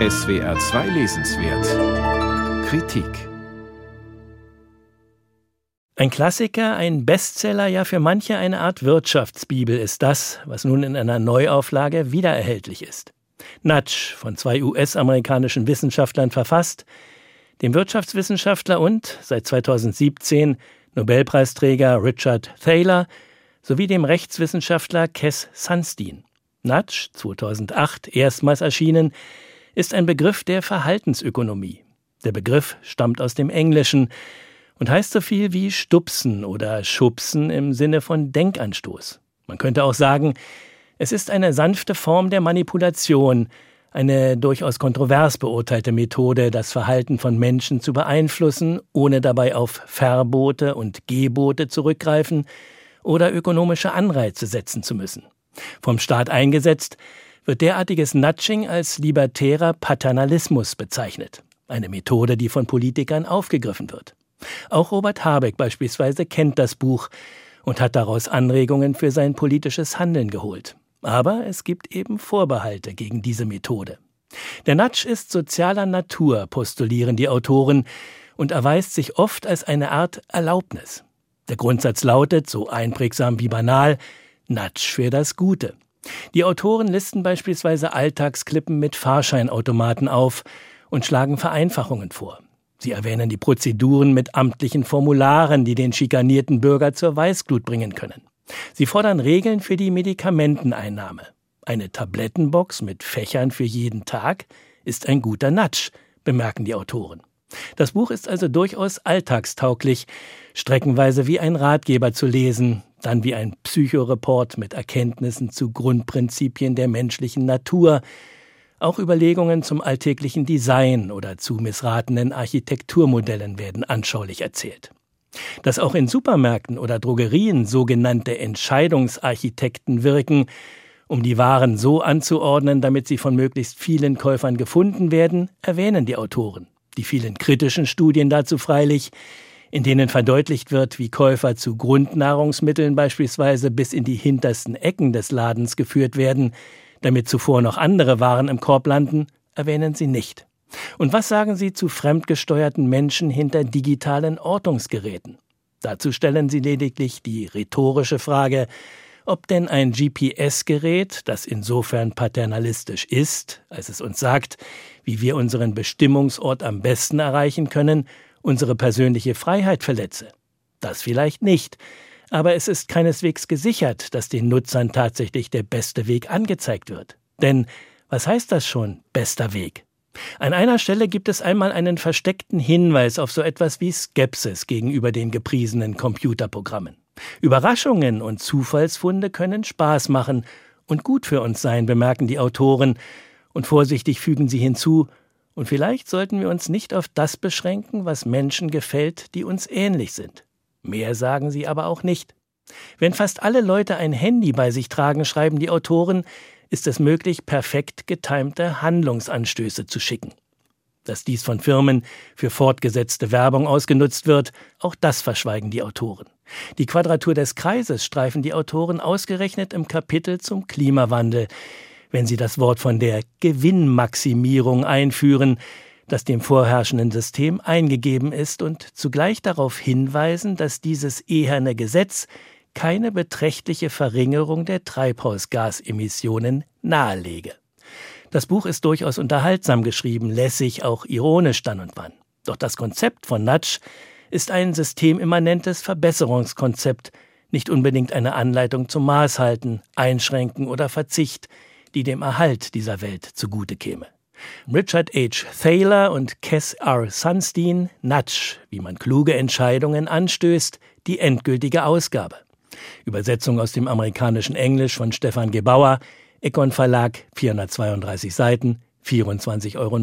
SWR 2 Lesenswert Kritik Ein Klassiker, ein Bestseller, ja für manche eine Art Wirtschaftsbibel ist das, was nun in einer Neuauflage wiedererhältlich ist. Nudge, von zwei US-amerikanischen Wissenschaftlern verfasst, dem Wirtschaftswissenschaftler und seit 2017 Nobelpreisträger Richard Thaler sowie dem Rechtswissenschaftler Kes Sunstein. Nudge, 2008 erstmals erschienen, ist ein Begriff der Verhaltensökonomie. Der Begriff stammt aus dem Englischen und heißt so viel wie stupsen oder schubsen im Sinne von Denkanstoß. Man könnte auch sagen, es ist eine sanfte Form der Manipulation, eine durchaus kontrovers beurteilte Methode, das Verhalten von Menschen zu beeinflussen, ohne dabei auf Verbote und Gebote zurückgreifen oder ökonomische Anreize setzen zu müssen. Vom Staat eingesetzt wird derartiges Nudging als libertärer Paternalismus bezeichnet, eine Methode, die von Politikern aufgegriffen wird. Auch Robert Habeck beispielsweise kennt das Buch und hat daraus Anregungen für sein politisches Handeln geholt. Aber es gibt eben Vorbehalte gegen diese Methode. Der Nudge ist sozialer Natur, postulieren die Autoren, und erweist sich oft als eine Art Erlaubnis. Der Grundsatz lautet, so einprägsam wie banal, Nudge für das Gute. Die Autoren listen beispielsweise Alltagsklippen mit Fahrscheinautomaten auf und schlagen Vereinfachungen vor. Sie erwähnen die Prozeduren mit amtlichen Formularen, die den schikanierten Bürger zur Weißglut bringen können. Sie fordern Regeln für die Medikamenteneinnahme. Eine Tablettenbox mit Fächern für jeden Tag ist ein guter Natsch, bemerken die Autoren. Das Buch ist also durchaus alltagstauglich, streckenweise wie ein Ratgeber zu lesen, dann wie ein Psychoreport mit Erkenntnissen zu Grundprinzipien der menschlichen Natur, auch Überlegungen zum alltäglichen Design oder zu missratenen Architekturmodellen werden anschaulich erzählt. Dass auch in Supermärkten oder Drogerien sogenannte Entscheidungsarchitekten wirken, um die Waren so anzuordnen, damit sie von möglichst vielen Käufern gefunden werden, erwähnen die Autoren. Die vielen kritischen Studien dazu freilich, in denen verdeutlicht wird, wie Käufer zu Grundnahrungsmitteln beispielsweise bis in die hintersten Ecken des Ladens geführt werden, damit zuvor noch andere Waren im Korb landen, erwähnen sie nicht. Und was sagen Sie zu fremdgesteuerten Menschen hinter digitalen Ortungsgeräten? Dazu stellen Sie lediglich die rhetorische Frage, ob denn ein GPS-Gerät, das insofern paternalistisch ist, als es uns sagt, wie wir unseren Bestimmungsort am besten erreichen können, unsere persönliche Freiheit verletze. Das vielleicht nicht, aber es ist keineswegs gesichert, dass den Nutzern tatsächlich der beste Weg angezeigt wird. Denn was heißt das schon, bester Weg? An einer Stelle gibt es einmal einen versteckten Hinweis auf so etwas wie Skepsis gegenüber den gepriesenen Computerprogrammen. Überraschungen und Zufallsfunde können Spaß machen und gut für uns sein, bemerken die Autoren, und vorsichtig fügen sie hinzu, und vielleicht sollten wir uns nicht auf das beschränken, was Menschen gefällt, die uns ähnlich sind. Mehr sagen sie aber auch nicht. Wenn fast alle Leute ein Handy bei sich tragen, schreiben die Autoren, ist es möglich, perfekt getimte Handlungsanstöße zu schicken. Dass dies von Firmen für fortgesetzte Werbung ausgenutzt wird, auch das verschweigen die Autoren. Die Quadratur des Kreises streifen die Autoren ausgerechnet im Kapitel zum Klimawandel, wenn sie das Wort von der Gewinnmaximierung einführen, das dem vorherrschenden System eingegeben ist und zugleich darauf hinweisen, dass dieses eherne Gesetz keine beträchtliche Verringerung der Treibhausgasemissionen nahelege. Das Buch ist durchaus unterhaltsam geschrieben, lässig, auch ironisch dann und wann. Doch das Konzept von Nudge ist ein systemimmanentes Verbesserungskonzept, nicht unbedingt eine Anleitung zum Maßhalten, Einschränken oder Verzicht, die dem Erhalt dieser Welt zugute käme. Richard H. Thaler und Cass R. Sunstein, Nudge, wie man kluge Entscheidungen anstößt, die endgültige Ausgabe. Übersetzung aus dem amerikanischen Englisch von Stefan Gebauer, Econ Verlag, 432 Seiten, 24,99 Euro.